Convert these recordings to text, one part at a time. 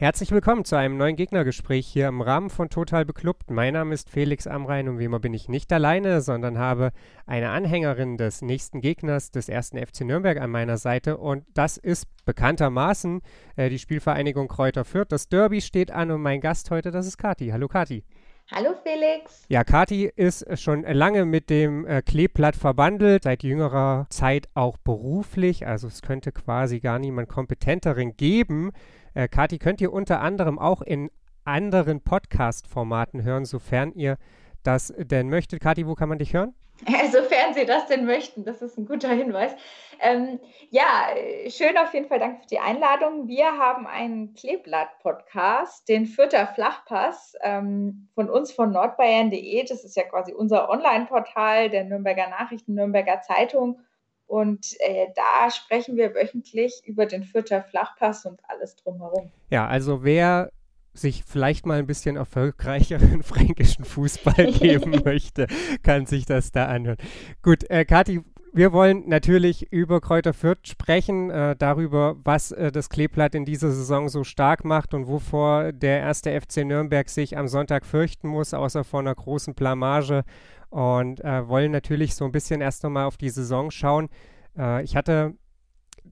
Herzlich willkommen zu einem neuen Gegnergespräch hier im Rahmen von Total Beklubbt. Mein Name ist Felix Amrein und wie immer bin ich nicht alleine, sondern habe eine Anhängerin des nächsten Gegners des ersten FC Nürnberg an meiner Seite und das ist bekanntermaßen äh, die Spielvereinigung Kräuter Fürth. Das Derby steht an und mein Gast heute, das ist Kati. Hallo Kati. Hallo Felix. Ja, Kati ist schon lange mit dem äh, Kleeblatt verbandelt, seit jüngerer Zeit auch beruflich. Also es könnte quasi gar niemand kompetenteren geben. Äh, Kati, könnt ihr unter anderem auch in anderen Podcast-Formaten hören, sofern ihr das denn möchtet. Kathi, wo kann man dich hören? Sofern Sie das denn möchten, das ist ein guter Hinweis. Ähm, ja, schön auf jeden Fall, danke für die Einladung. Wir haben einen Kleeblatt-Podcast, den Fürther Flachpass ähm, von uns von nordbayern.de. Das ist ja quasi unser Online-Portal der Nürnberger Nachrichten, Nürnberger Zeitung. Und äh, da sprechen wir wöchentlich über den Fürther Flachpass und alles drumherum. Ja, also wer sich vielleicht mal ein bisschen erfolgreicheren fränkischen Fußball geben möchte, kann sich das da anhören. Gut, äh, Kathi, wir wollen natürlich über Kräuter Fürth sprechen, äh, darüber, was äh, das Kleeblatt in dieser Saison so stark macht und wovor der erste FC Nürnberg sich am Sonntag fürchten muss, außer vor einer großen Blamage und äh, wollen natürlich so ein bisschen erst nochmal auf die Saison schauen. Äh, ich hatte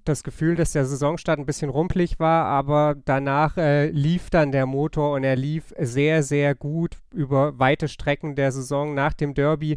das Gefühl, dass der Saisonstart ein bisschen rumpelig war, aber danach äh, lief dann der Motor und er lief sehr, sehr gut über weite Strecken der Saison nach dem Derby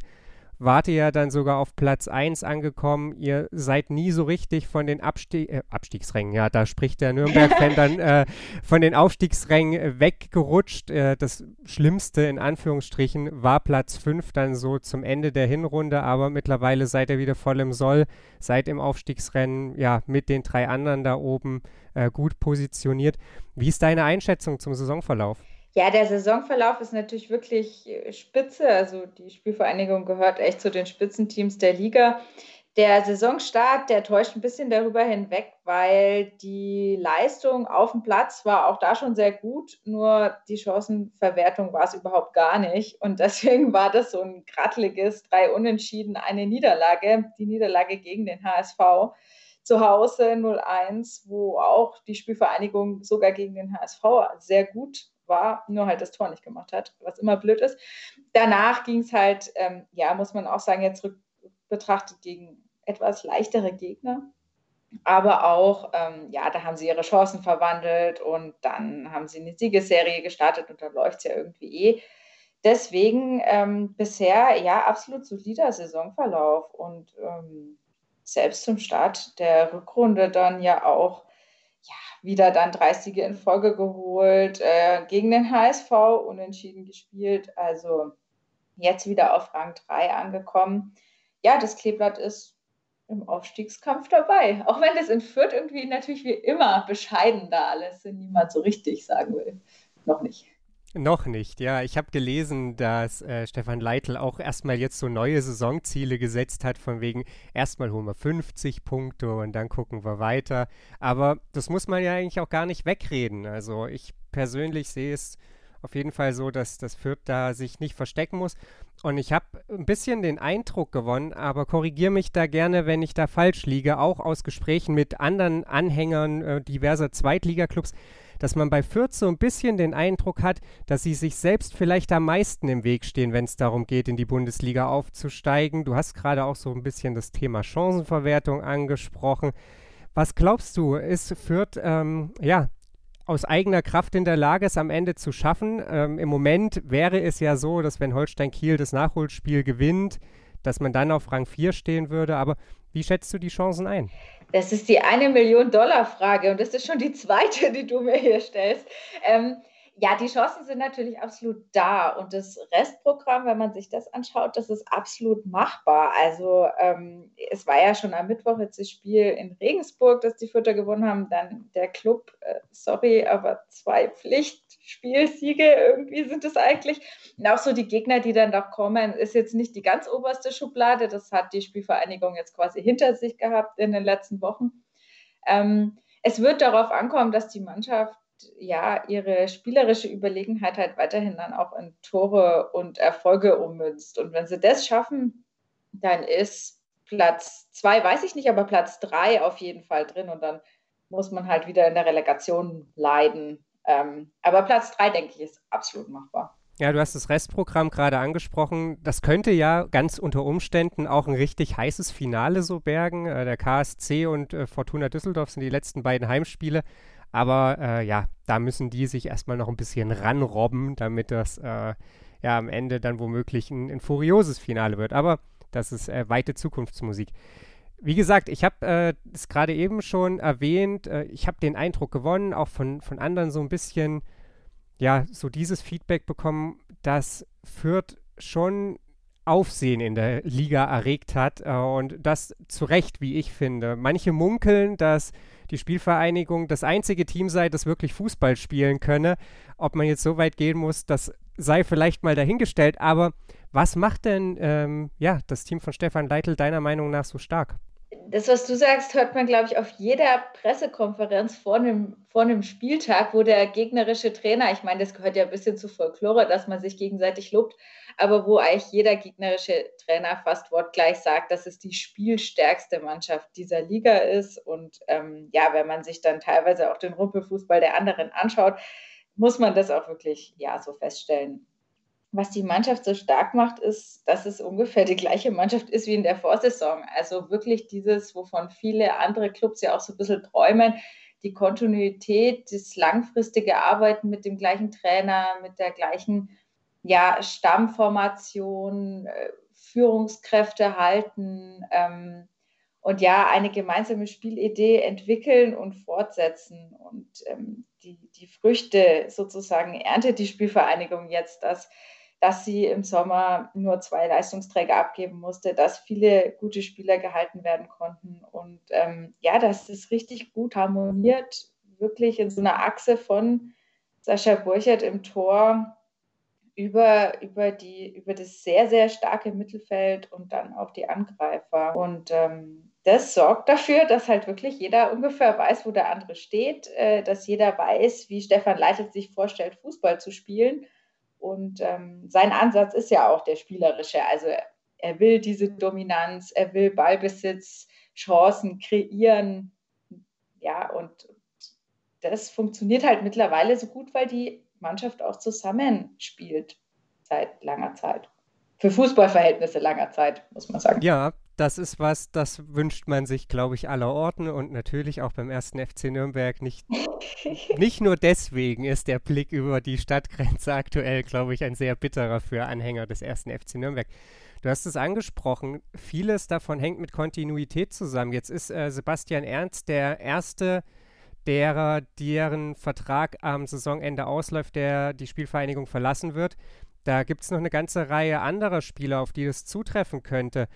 wart ihr ja dann sogar auf Platz 1 angekommen. Ihr seid nie so richtig von den Abstieg äh, Abstiegsrängen, ja, da spricht der Nürnberg-Fan dann äh, von den Aufstiegsrängen weggerutscht. Äh, das Schlimmste in Anführungsstrichen war Platz 5 dann so zum Ende der Hinrunde, aber mittlerweile seid ihr wieder voll im Soll, seid im Aufstiegsrennen, ja, mit den drei anderen da oben äh, gut positioniert. Wie ist deine Einschätzung zum Saisonverlauf? Ja, der Saisonverlauf ist natürlich wirklich äh, spitze. Also die Spielvereinigung gehört echt zu den Spitzenteams der Liga. Der Saisonstart, der täuscht ein bisschen darüber hinweg, weil die Leistung auf dem Platz war auch da schon sehr gut, nur die Chancenverwertung war es überhaupt gar nicht. Und deswegen war das so ein krattliges drei Unentschieden, eine Niederlage, die Niederlage gegen den HSV zu Hause 0-1, wo auch die Spielvereinigung sogar gegen den HSV sehr gut war, nur halt das Tor nicht gemacht hat, was immer blöd ist. Danach ging es halt, ähm, ja, muss man auch sagen, jetzt betrachtet gegen etwas leichtere Gegner. Aber auch, ähm, ja, da haben sie ihre Chancen verwandelt und dann haben sie eine Siegesserie gestartet und dann läuft es ja irgendwie eh. Deswegen ähm, bisher ja absolut solider Saisonverlauf und ähm, selbst zum Start der Rückrunde dann ja auch wieder dann 30 in Folge geholt, äh, gegen den HSV unentschieden gespielt. Also jetzt wieder auf Rang 3 angekommen. Ja, das Kleeblatt ist im Aufstiegskampf dabei. Auch wenn das in Fürth irgendwie natürlich wie immer bescheiden da alles niemand so richtig sagen will. Noch nicht. Noch nicht, ja. Ich habe gelesen, dass äh, Stefan Leitl auch erstmal jetzt so neue Saisonziele gesetzt hat, von wegen erstmal holen wir 50 Punkte und dann gucken wir weiter. Aber das muss man ja eigentlich auch gar nicht wegreden. Also ich persönlich sehe es auf jeden Fall so, dass das Fürth da sich nicht verstecken muss. Und ich habe ein bisschen den Eindruck gewonnen, aber korrigiere mich da gerne, wenn ich da falsch liege, auch aus Gesprächen mit anderen Anhängern äh, diverser Zweitligaklubs, dass man bei Fürth so ein bisschen den Eindruck hat, dass sie sich selbst vielleicht am meisten im Weg stehen, wenn es darum geht, in die Bundesliga aufzusteigen. Du hast gerade auch so ein bisschen das Thema Chancenverwertung angesprochen. Was glaubst du, ist Fürth, ähm, ja, aus eigener Kraft in der Lage, es am Ende zu schaffen? Ähm, Im Moment wäre es ja so, dass wenn Holstein Kiel das Nachholspiel gewinnt, dass man dann auf Rang 4 stehen würde. Aber wie schätzt du die Chancen ein? Das ist die eine Million Dollar Frage und das ist schon die zweite, die du mir hier stellst. Ähm, ja, die Chancen sind natürlich absolut da und das Restprogramm, wenn man sich das anschaut, das ist absolut machbar. Also ähm, es war ja schon am Mittwoch jetzt das Spiel in Regensburg, das die Fürther gewonnen haben, dann der Club, äh, sorry, aber zwei Pflichtspielsiege irgendwie sind es eigentlich. Und auch so die Gegner, die dann noch kommen, ist jetzt nicht die ganz oberste Schublade, das hat die Spielvereinigung jetzt quasi hinter sich gehabt in den letzten Wochen. Ähm, es wird darauf ankommen, dass die Mannschaft ja, ihre spielerische Überlegenheit halt weiterhin dann auch in Tore und Erfolge ummünzt. Und wenn sie das schaffen, dann ist Platz zwei, weiß ich nicht, aber Platz drei auf jeden Fall drin und dann muss man halt wieder in der Relegation leiden. Ähm, aber Platz drei, denke ich, ist absolut machbar. Ja, du hast das Restprogramm gerade angesprochen. Das könnte ja ganz unter Umständen auch ein richtig heißes Finale so bergen. Äh, der KSC und äh, Fortuna Düsseldorf sind die letzten beiden Heimspiele. Aber äh, ja, da müssen die sich erstmal noch ein bisschen ranrobben, damit das äh, ja am Ende dann womöglich ein, ein furioses Finale wird. Aber das ist äh, weite Zukunftsmusik. Wie gesagt, ich habe äh, es gerade eben schon erwähnt, ich habe den Eindruck gewonnen, auch von, von anderen so ein bisschen ja, so dieses Feedback bekommen, dass Fürth schon Aufsehen in der Liga erregt hat äh, und das zu Recht, wie ich finde. Manche munkeln, dass die Spielvereinigung das einzige Team sei, das wirklich Fußball spielen könne. Ob man jetzt so weit gehen muss, das sei vielleicht mal dahingestellt. Aber was macht denn ähm, ja, das Team von Stefan Leitl deiner Meinung nach so stark? Das, was du sagst, hört man, glaube ich, auf jeder Pressekonferenz vor einem, vor einem Spieltag, wo der gegnerische Trainer, ich meine, das gehört ja ein bisschen zu Folklore, dass man sich gegenseitig lobt, aber wo eigentlich jeder gegnerische Trainer fast wortgleich sagt, dass es die spielstärkste Mannschaft dieser Liga ist. Und ähm, ja, wenn man sich dann teilweise auch den Rumpelfußball der anderen anschaut, muss man das auch wirklich ja so feststellen was die Mannschaft so stark macht, ist, dass es ungefähr die gleiche Mannschaft ist wie in der Vorsaison. Also wirklich dieses, wovon viele andere Clubs ja auch so ein bisschen träumen, die Kontinuität, das langfristige Arbeiten mit dem gleichen Trainer, mit der gleichen ja, Stammformation, äh, Führungskräfte halten ähm, und ja, eine gemeinsame Spielidee entwickeln und fortsetzen. Und ähm, die, die Früchte sozusagen erntet die Spielvereinigung jetzt, dass dass sie im Sommer nur zwei Leistungsträger abgeben musste, dass viele gute Spieler gehalten werden konnten und ähm, ja, dass es richtig gut harmoniert, wirklich in so einer Achse von Sascha Burchert im Tor über, über, die, über das sehr, sehr starke Mittelfeld und dann auch die Angreifer. Und ähm, das sorgt dafür, dass halt wirklich jeder ungefähr weiß, wo der andere steht, äh, dass jeder weiß, wie Stefan Leitet sich vorstellt, Fußball zu spielen und ähm, sein Ansatz ist ja auch der spielerische. Also er will diese Dominanz, er will Ballbesitz, Chancen kreieren. Ja, und das funktioniert halt mittlerweile so gut, weil die Mannschaft auch zusammenspielt seit langer Zeit. Für Fußballverhältnisse langer Zeit, muss man sagen. Ja, das ist was, das wünscht man sich, glaube ich, aller Orten und natürlich auch beim ersten FC Nürnberg nicht. nicht nur deswegen ist der Blick über die Stadtgrenze aktuell, glaube ich, ein sehr bitterer für Anhänger des ersten FC Nürnberg. Du hast es angesprochen, vieles davon hängt mit Kontinuität zusammen. Jetzt ist äh, Sebastian Ernst der erste derer, deren Vertrag am Saisonende ausläuft, der die Spielvereinigung verlassen wird. Da gibt es noch eine ganze Reihe anderer Spieler, auf die das zutreffen könnte.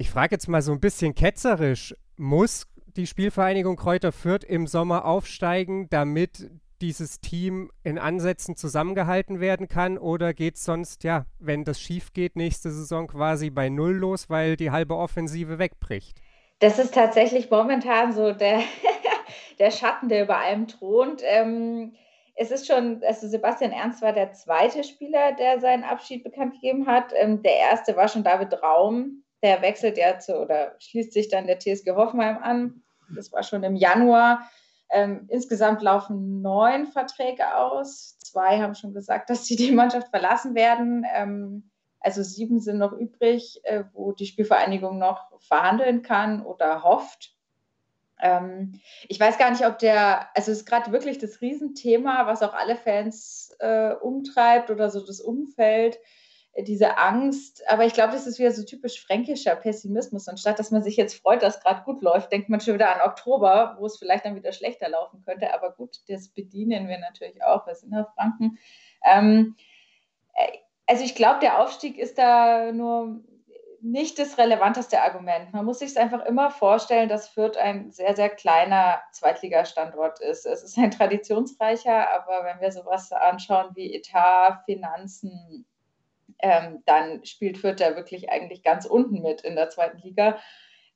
Ich frage jetzt mal so ein bisschen ketzerisch, muss die Spielvereinigung Kräuter Fürth im Sommer aufsteigen, damit dieses Team in Ansätzen zusammengehalten werden kann? Oder geht es sonst, ja, wenn das schief geht, nächste Saison quasi bei Null los, weil die halbe Offensive wegbricht? Das ist tatsächlich momentan so der, der Schatten, der über allem thront. Ähm, es ist schon, also Sebastian Ernst war der zweite Spieler, der seinen Abschied bekannt gegeben hat. Ähm, der erste war schon David Raum, der wechselt ja zu oder schließt sich dann der TSG Hoffenheim an. Das war schon im Januar. Ähm, insgesamt laufen neun Verträge aus. Zwei haben schon gesagt, dass sie die Mannschaft verlassen werden. Ähm, also sieben sind noch übrig, äh, wo die Spielvereinigung noch verhandeln kann oder hofft. Ähm, ich weiß gar nicht, ob der, also es ist gerade wirklich das Riesenthema, was auch alle Fans äh, umtreibt oder so das Umfeld diese Angst. Aber ich glaube, das ist wieder so typisch fränkischer Pessimismus. Anstatt dass man sich jetzt freut, dass gerade gut läuft, denkt man schon wieder an Oktober, wo es vielleicht dann wieder schlechter laufen könnte. Aber gut, das bedienen wir natürlich auch. Wir sind ja Franken. Ähm, äh, also ich glaube, der Aufstieg ist da nur nicht das relevanteste Argument. Man muss sich es einfach immer vorstellen, dass Fürth ein sehr, sehr kleiner Zweitligastandort ist. Es ist ein traditionsreicher, aber wenn wir sowas anschauen wie Etat, Finanzen, ähm, dann spielt Fürth ja wirklich eigentlich ganz unten mit in der zweiten Liga.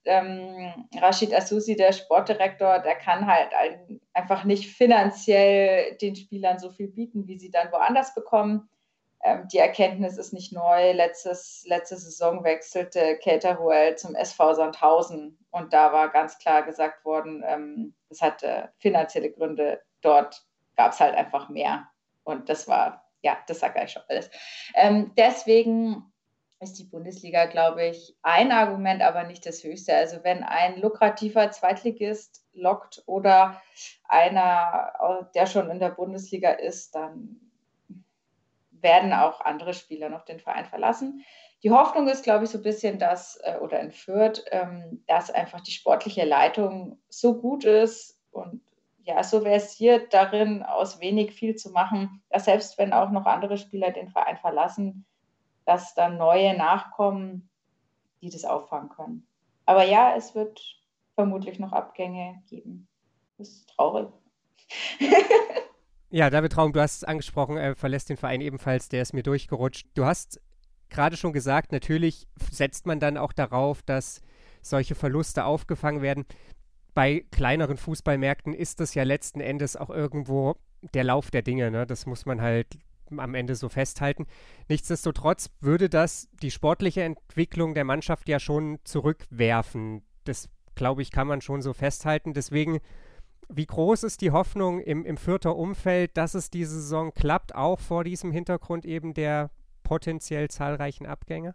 ähm, Rashid Asusi, der Sportdirektor, der kann halt ein, einfach nicht finanziell den Spielern so viel bieten, wie sie dann woanders bekommen. Ähm, die Erkenntnis ist nicht neu. Letztes, letzte Saison wechselte Keita Ruel zum SV Sandhausen und da war ganz klar gesagt worden, ähm, es hatte finanzielle Gründe. Dort gab es halt einfach mehr. Und das war, ja, das sagt eigentlich schon alles. Ähm, deswegen ist die Bundesliga, glaube ich, ein Argument, aber nicht das höchste. Also wenn ein lukrativer Zweitligist lockt oder einer, der schon in der Bundesliga ist, dann werden auch andere Spieler noch den Verein verlassen. Die Hoffnung ist, glaube ich, so ein bisschen, dass, äh, oder entführt, ähm, dass einfach die sportliche Leitung so gut ist und ja, so versiert darin, aus wenig viel zu machen, dass selbst wenn auch noch andere Spieler den Verein verlassen, dass dann neue nachkommen, die das auffangen können. Aber ja, es wird vermutlich noch Abgänge geben. Das ist traurig. Ja, David Traum, du hast es angesprochen, er verlässt den Verein ebenfalls, der ist mir durchgerutscht. Du hast gerade schon gesagt, natürlich setzt man dann auch darauf, dass solche Verluste aufgefangen werden. Bei kleineren Fußballmärkten ist das ja letzten Endes auch irgendwo der Lauf der Dinge. Ne? Das muss man halt am Ende so festhalten. Nichtsdestotrotz würde das die sportliche Entwicklung der Mannschaft ja schon zurückwerfen. Das, glaube ich, kann man schon so festhalten. Deswegen wie groß ist die Hoffnung im, im Fürther Umfeld, dass es diese Saison klappt, auch vor diesem Hintergrund eben der potenziell zahlreichen Abgänge?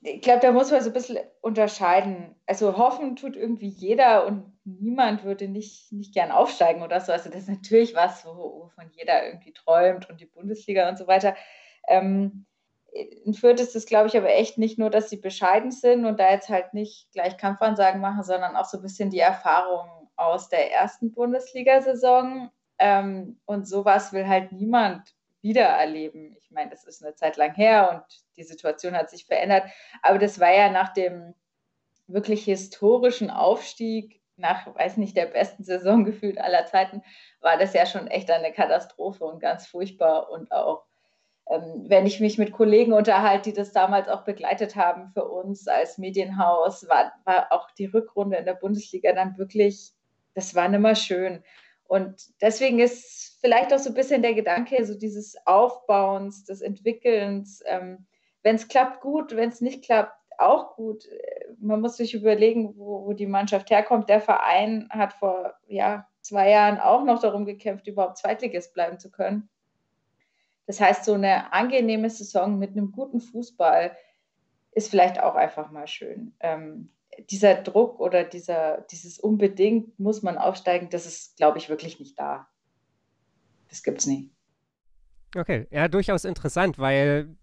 Ich glaube, da muss man so ein bisschen unterscheiden. Also hoffen tut irgendwie jeder und niemand würde nicht, nicht gern aufsteigen oder so. Also das ist natürlich was, wovon jeder irgendwie träumt und die Bundesliga und so weiter. Ähm, in Fürth ist es, glaube ich, aber echt nicht nur, dass sie bescheiden sind und da jetzt halt nicht gleich Kampfansagen machen, sondern auch so ein bisschen die Erfahrung aus der ersten Bundesliga-Saison. Ähm, und sowas will halt niemand wiedererleben. Ich meine, das ist eine Zeit lang her und die Situation hat sich verändert. Aber das war ja nach dem wirklich historischen Aufstieg, nach, weiß nicht, der besten Saison gefühlt aller Zeiten, war das ja schon echt eine Katastrophe und ganz furchtbar. Und auch, ähm, wenn ich mich mit Kollegen unterhalte, die das damals auch begleitet haben für uns als Medienhaus, war, war auch die Rückrunde in der Bundesliga dann wirklich das war nicht mehr schön. Und deswegen ist vielleicht auch so ein bisschen der Gedanke, so dieses Aufbauens, des Entwickelns. Ähm, wenn es klappt, gut, wenn es nicht klappt, auch gut. Man muss sich überlegen, wo, wo, die Mannschaft herkommt. Der Verein hat vor ja, zwei Jahren auch noch darum gekämpft, überhaupt Zweitligist bleiben zu können. Das heißt, so eine angenehme Saison mit einem guten Fußball ist vielleicht auch einfach mal schön. Ähm, dieser Druck oder dieser, dieses unbedingt muss man aufsteigen, das ist, glaube ich, wirklich nicht da. Das gibt es nicht. Okay, ja, durchaus interessant, weil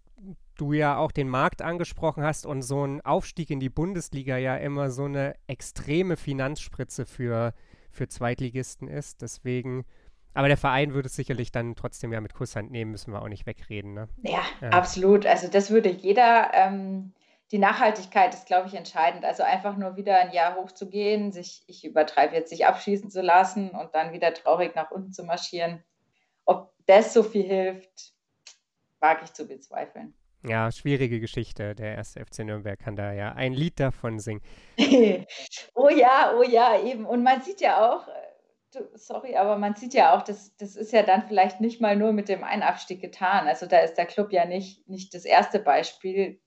du ja auch den Markt angesprochen hast und so ein Aufstieg in die Bundesliga ja immer so eine extreme Finanzspritze für, für Zweitligisten ist. Deswegen, aber der Verein würde es sicherlich dann trotzdem ja mit Kusshand nehmen, müssen wir auch nicht wegreden. Ne? Ja, ja, absolut. Also das würde jeder ähm, die Nachhaltigkeit ist, glaube ich, entscheidend. Also einfach nur wieder ein Jahr hochzugehen, sich, ich übertreibe jetzt, sich abschießen zu lassen und dann wieder traurig nach unten zu marschieren. Ob das so viel hilft, wage ich zu bezweifeln. Ja, schwierige Geschichte. Der erste FC Nürnberg kann da ja ein Lied davon singen. oh ja, oh ja, eben. Und man sieht ja auch, äh, sorry, aber man sieht ja auch, das, das ist ja dann vielleicht nicht mal nur mit dem Einabstieg getan. Also da ist der Club ja nicht, nicht das erste Beispiel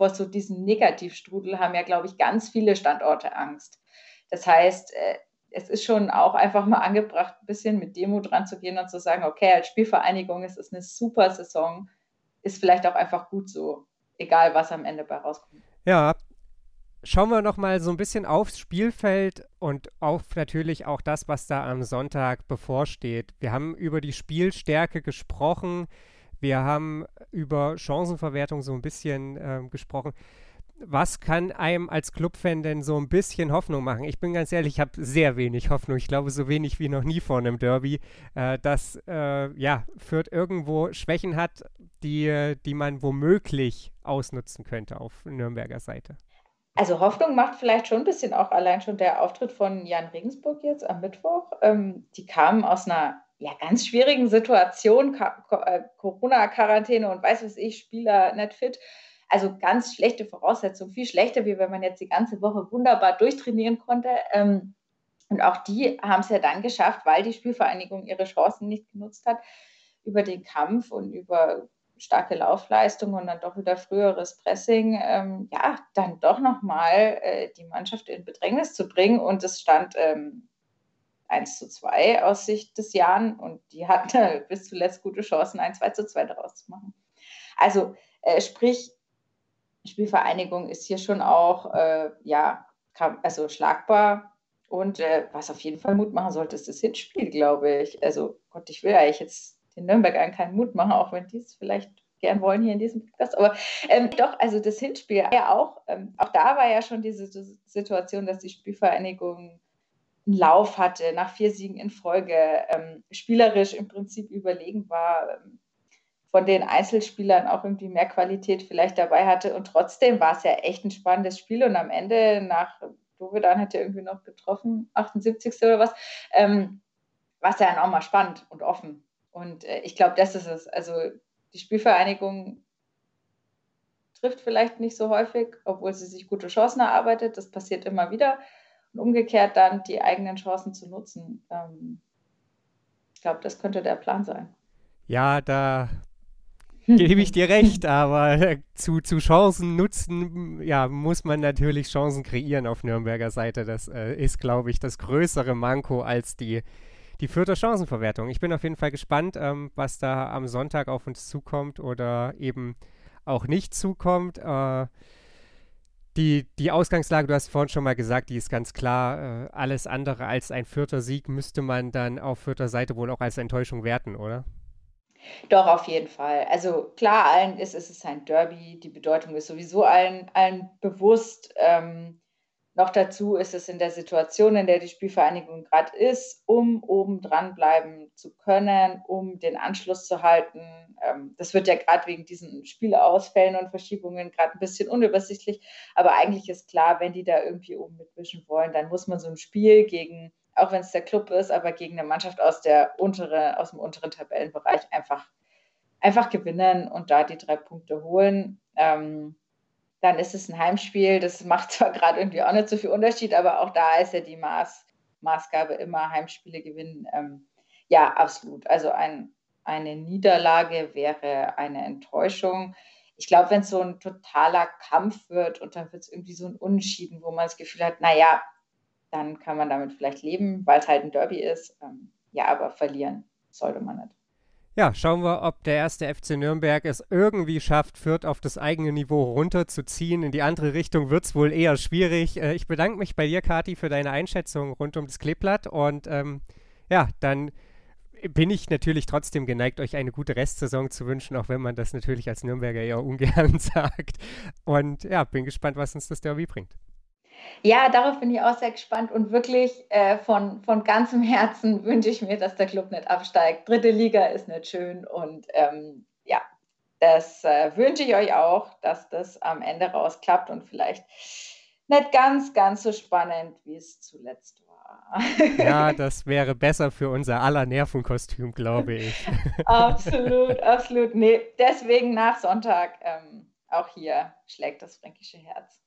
vor so diesem Negativstrudel haben ja, glaube ich, ganz viele Standorte Angst. Das heißt, äh, es ist schon auch einfach mal angebracht, ein bisschen mit Demo dran und zu sagen, okay, als Spielvereinigung ist es eine super Saison, ist vielleicht auch einfach gut so, egal was am Ende bei rauskommt. Ja, schauen wir noch mal so ein bisschen aufs Spielfeld und auf natürlich auch das, was da am Sonntag bevorsteht. Wir haben über die Spielstärke gesprochen. Wir haben über Chancenverwertung so ein bisschen äh, gesprochen. Was kann einem als Clubfan denn so ein bisschen Hoffnung machen? Ich bin ganz ehrlich, ich habe sehr wenig Hoffnung. Ich glaube, so wenig wie noch nie vor einem Derby, äh, dass äh, ja, Fürth irgendwo Schwächen hat, die, die man womöglich ausnutzen könnte auf Nürnberger Seite. Also Hoffnung macht vielleicht schon ein bisschen auch allein schon der Auftritt von Jan Regensburg jetzt am Mittwoch. Ähm, die kamen aus einer ja, ganz schwierigen Situation, äh, Corona-Quarantäne und weiß was ich, Spieler nicht fit. Also ganz schlechte Voraussetzungen, viel schlechter, wie wenn man jetzt die ganze Woche wunderbar durchtrainieren konnte. Ähm, und auch die haben es ja dann geschafft, weil die Spielvereinigung ihre Chancen nicht genutzt hat, über den Kampf und über starke Laufleistung und dann doch wieder früheres Pressing, ähm, ja, dann doch nochmal äh, die Mannschaft in Bedrängnis zu bringen. Und es stand ähm, 1 zu 2 aus Sicht des Jan und die hatten bis zuletzt gute Chancen, ein 2 zu 2 daraus zu machen. Also äh, sprich, Spielvereinigung ist hier schon auch äh, ja, also schlagbar. Und äh, was auf jeden Fall Mut machen sollte, ist das Hinspiel, glaube ich. Also Gott, ich will eigentlich jetzt den Nürnbergern keinen Mut machen, auch wenn die es vielleicht gern wollen hier in diesem Podcast. Aber ähm, doch, also das Hinspiel ja auch, ähm, auch da war ja schon diese Situation, dass die Spielvereinigung einen Lauf hatte, nach vier Siegen in Folge, ähm, spielerisch im Prinzip überlegen war, ähm, von den Einzelspielern auch irgendwie mehr Qualität vielleicht dabei hatte. Und trotzdem war es ja echt ein spannendes Spiel. Und am Ende, nach Dovedan hat er irgendwie noch getroffen, 78. oder was, ähm, war es ja dann auch mal spannend und offen. Und äh, ich glaube, das ist es. Also die Spielvereinigung trifft vielleicht nicht so häufig, obwohl sie sich gute Chancen erarbeitet. Das passiert immer wieder. Und umgekehrt dann die eigenen Chancen zu nutzen. Ähm, ich glaube, das könnte der Plan sein. Ja, da gebe ich dir recht, aber zu, zu Chancen nutzen, ja, muss man natürlich Chancen kreieren auf Nürnberger Seite. Das äh, ist, glaube ich, das größere Manko als die die vierte Chancenverwertung. Ich bin auf jeden Fall gespannt, ähm, was da am Sonntag auf uns zukommt oder eben auch nicht zukommt. Äh, die, die Ausgangslage, du hast vorhin schon mal gesagt, die ist ganz klar. Äh, alles andere als ein vierter Sieg müsste man dann auf vierter Seite wohl auch als Enttäuschung werten, oder? Doch, auf jeden Fall. Also klar, allen ist, es ein Derby, die Bedeutung ist sowieso allen, allen bewusst. Ähm, noch dazu ist es in der Situation, in der die Spielvereinigung gerade ist, um oben dran bleiben zu können, um den Anschluss zu halten. Ähm, das wird ja gerade wegen diesen Spielausfällen und Verschiebungen gerade ein bisschen unübersichtlich. Aber eigentlich ist klar, wenn die da irgendwie oben mitwischen wollen, dann muss man so ein Spiel gegen, auch wenn es der Club ist, aber gegen eine Mannschaft aus, der untere, aus dem unteren Tabellenbereich einfach, einfach gewinnen und da die drei Punkte holen. Ähm, dann ist es ein Heimspiel. Das macht zwar gerade irgendwie auch nicht so viel Unterschied, aber auch da ist ja die Maß, Maßgabe immer Heimspiele gewinnen. Ähm, ja, absolut. Also ein, eine Niederlage wäre eine Enttäuschung. Ich glaube, wenn es so ein totaler Kampf wird und dann wird es irgendwie so ein Unentschieden, wo man das Gefühl hat, naja, dann kann man damit vielleicht leben, weil es halt ein Derby ist. Ähm, ja, aber verlieren sollte man nicht. Ja, schauen wir, ob der erste FC Nürnberg es irgendwie schafft, Fürth auf das eigene Niveau runterzuziehen. In die andere Richtung wird es wohl eher schwierig. Äh, ich bedanke mich bei dir, Kati, für deine Einschätzung rund um das Kleeblatt. Und ähm, ja, dann bin ich natürlich trotzdem geneigt, euch eine gute Restsaison zu wünschen, auch wenn man das natürlich als Nürnberger eher ungern sagt. Und ja, bin gespannt, was uns das Derby bringt. Ja, darauf bin ich auch sehr gespannt und wirklich äh, von, von ganzem Herzen wünsche ich mir, dass der Club nicht absteigt. Dritte Liga ist nicht schön und ähm, ja, das äh, wünsche ich euch auch, dass das am Ende rausklappt und vielleicht nicht ganz, ganz so spannend, wie es zuletzt war. Ja, das wäre besser für unser aller Nervenkostüm, glaube ich. absolut, absolut. Nee, deswegen nach Sonntag ähm, auch hier schlägt das fränkische Herz.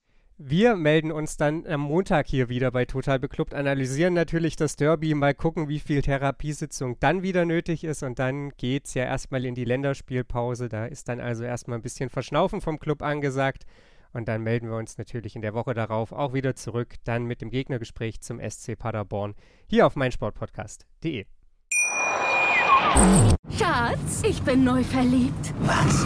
Wir melden uns dann am Montag hier wieder bei Total Beklubbt, analysieren natürlich das Derby, mal gucken, wie viel Therapiesitzung dann wieder nötig ist und dann geht es ja erstmal in die Länderspielpause. Da ist dann also erstmal ein bisschen Verschnaufen vom Club angesagt und dann melden wir uns natürlich in der Woche darauf auch wieder zurück, dann mit dem Gegnergespräch zum SC Paderborn hier auf meinsportpodcast.de. Schatz, ich bin neu verliebt. Was?